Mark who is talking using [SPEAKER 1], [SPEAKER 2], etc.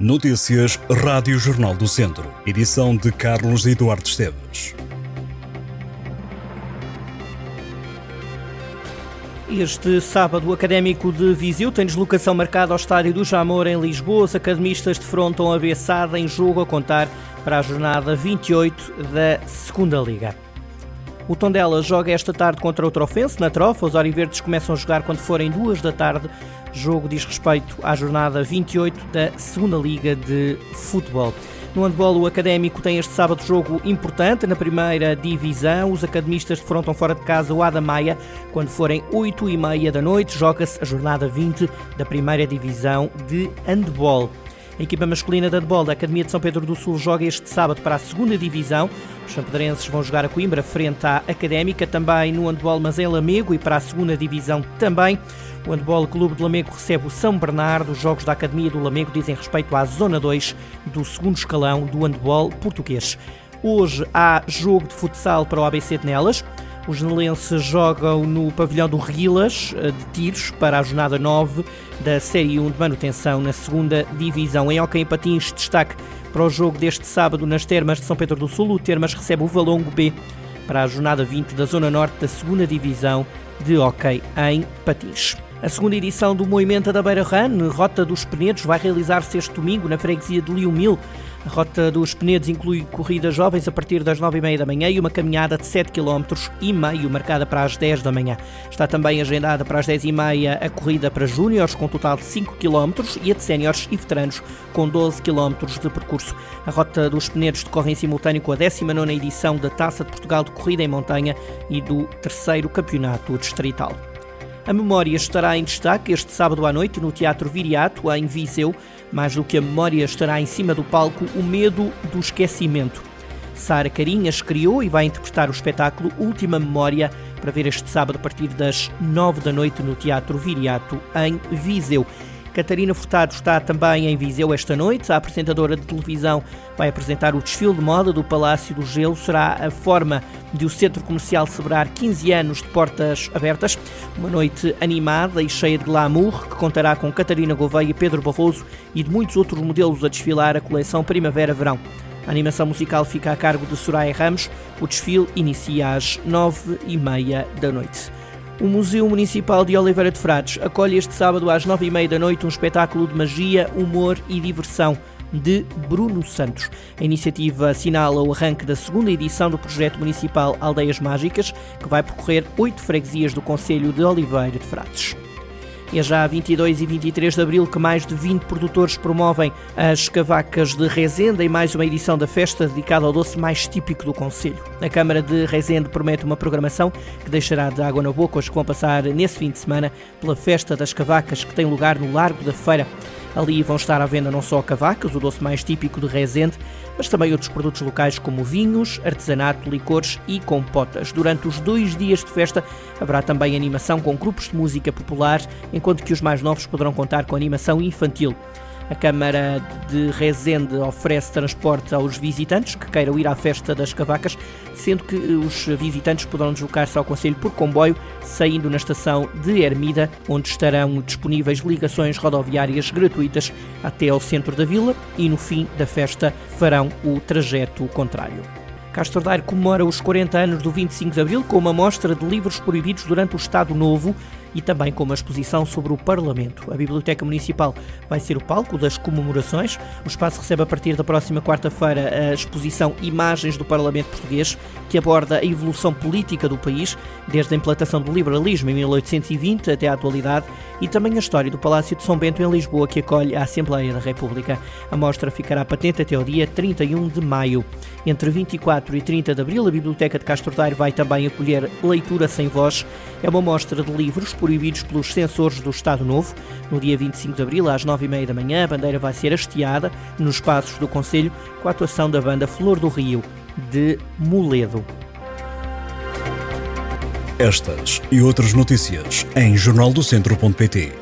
[SPEAKER 1] Notícias Rádio Jornal do Centro. Edição de Carlos Eduardo Esteves.
[SPEAKER 2] Este sábado, o Académico de Viseu tem deslocação marcada ao Estádio do Jamor, em Lisboa. Os academistas defrontam a Bessada em jogo a contar para a jornada 28 da Segunda Liga. O Tondela joga esta tarde contra o Trofense, na Trofa. Os Oriverdes começam a jogar quando forem duas da tarde. Jogo diz respeito à jornada 28 da Segunda Liga de Futebol. No handball, o Académico tem este sábado jogo importante na primeira divisão. Os academistas defrontam fora de casa o Adamaia. Quando forem 8 e meia da noite, joga-se a jornada 20 da primeira divisão de handball. A equipa masculina de handball da Academia de São Pedro do Sul joga este sábado para a segunda divisão. Os champedrenses vão jogar a Coimbra frente à Académica, também no handball, mas em Lamego e para a segunda divisão também. O Handball Clube de Lamego recebe o São Bernardo. Os jogos da Academia do Lamego dizem respeito à Zona 2 do segundo escalão do handball português. Hoje há jogo de futsal para o ABC de Nelas. Os genelenses jogam no pavilhão do Reguilas eh, de tiros para a jornada 9 da Série 1 de manutenção na segunda divisão. Em Hockey em Patins, destaque para o jogo deste sábado nas Termas de São Pedro do Sul. O Termas recebe o Valongo B para a jornada 20 da Zona Norte da segunda divisão de Hockey em Patins. A segunda edição do Movimento da Beira Run, Rota dos Penedos, vai realizar-se este domingo na freguesia de Liumil. A Rota dos Penedos inclui corridas jovens a partir das 9h30 da manhã e uma caminhada de 7 km e meio, marcada para as 10 da manhã. Está também agendada para as 10h30 a corrida para júniores, com um total de 5 km, e a de séniores e veteranos, com 12 km de percurso. A Rota dos Penedos decorre em simultâneo com a 19ª edição da Taça de Portugal de Corrida em Montanha e do terceiro Campeonato Distrital. A memória estará em destaque este sábado à noite no Teatro Viriato, em Viseu. Mais do que a memória, estará em cima do palco o medo do esquecimento. Sara Carinhas criou e vai interpretar o espetáculo Última Memória para ver este sábado a partir das nove da noite no Teatro Viriato, em Viseu. Catarina Furtado está também em Viseu esta noite. A apresentadora de televisão vai apresentar o desfile de moda do Palácio do Gelo. Será a forma de o centro comercial celebrar 15 anos de portas abertas. Uma noite animada e cheia de glamour que contará com Catarina Gouveia, Pedro Barroso e de muitos outros modelos a desfilar a coleção Primavera-Verão. A animação musical fica a cargo de Soraya Ramos. O desfile inicia às nove e meia da noite. O Museu Municipal de Oliveira de Frades acolhe este sábado às nove e meia da noite um espetáculo de magia, humor e diversão de Bruno Santos. A iniciativa assinala o arranque da segunda edição do projeto municipal Aldeias Mágicas, que vai percorrer oito freguesias do Conselho de Oliveira de Frades. É já a 22 e 23 de abril que mais de 20 produtores promovem as cavacas de Rezende em mais uma edição da festa dedicada ao doce mais típico do Conselho. A Câmara de Rezende promete uma programação que deixará de água na boca os que vão passar nesse fim de semana pela festa das cavacas que tem lugar no Largo da Feira. Ali vão estar à venda não só cavacas, o doce mais típico de Rezende, mas também outros produtos locais como vinhos, artesanato, licores e compotas. Durante os dois dias de festa haverá também animação com grupos de música popular, enquanto que os mais novos poderão contar com animação infantil. A Câmara de Rezende oferece transporte aos visitantes que queiram ir à festa das cavacas, sendo que os visitantes poderão deslocar-se ao Conselho por comboio, saindo na estação de Ermida, onde estarão disponíveis ligações rodoviárias gratuitas até ao centro da vila e no fim da festa farão o trajeto contrário. Castro Daire comemora os 40 anos do 25 de Abril com uma mostra de livros proibidos durante o Estado Novo e também com uma exposição sobre o Parlamento. A Biblioteca Municipal vai ser o palco das comemorações. O espaço recebe a partir da próxima quarta-feira a exposição Imagens do Parlamento Português, que aborda a evolução política do país, desde a implantação do liberalismo em 1820 até à atualidade, e também a história do Palácio de São Bento em Lisboa, que acolhe a Assembleia da República. A mostra ficará patente até o dia 31 de maio. Entre 24 e 30 de abril, a Biblioteca de Castro Daire vai também acolher Leitura Sem Voz. É uma mostra de livros proibidos pelos censores do Estado Novo. No dia 25 de abril, às 9h30 da manhã, a bandeira vai ser hasteada nos espaços do Conselho com a atuação da banda Flor do Rio, de Moledo.
[SPEAKER 1] Estas e outras notícias em jornaldocentro.pt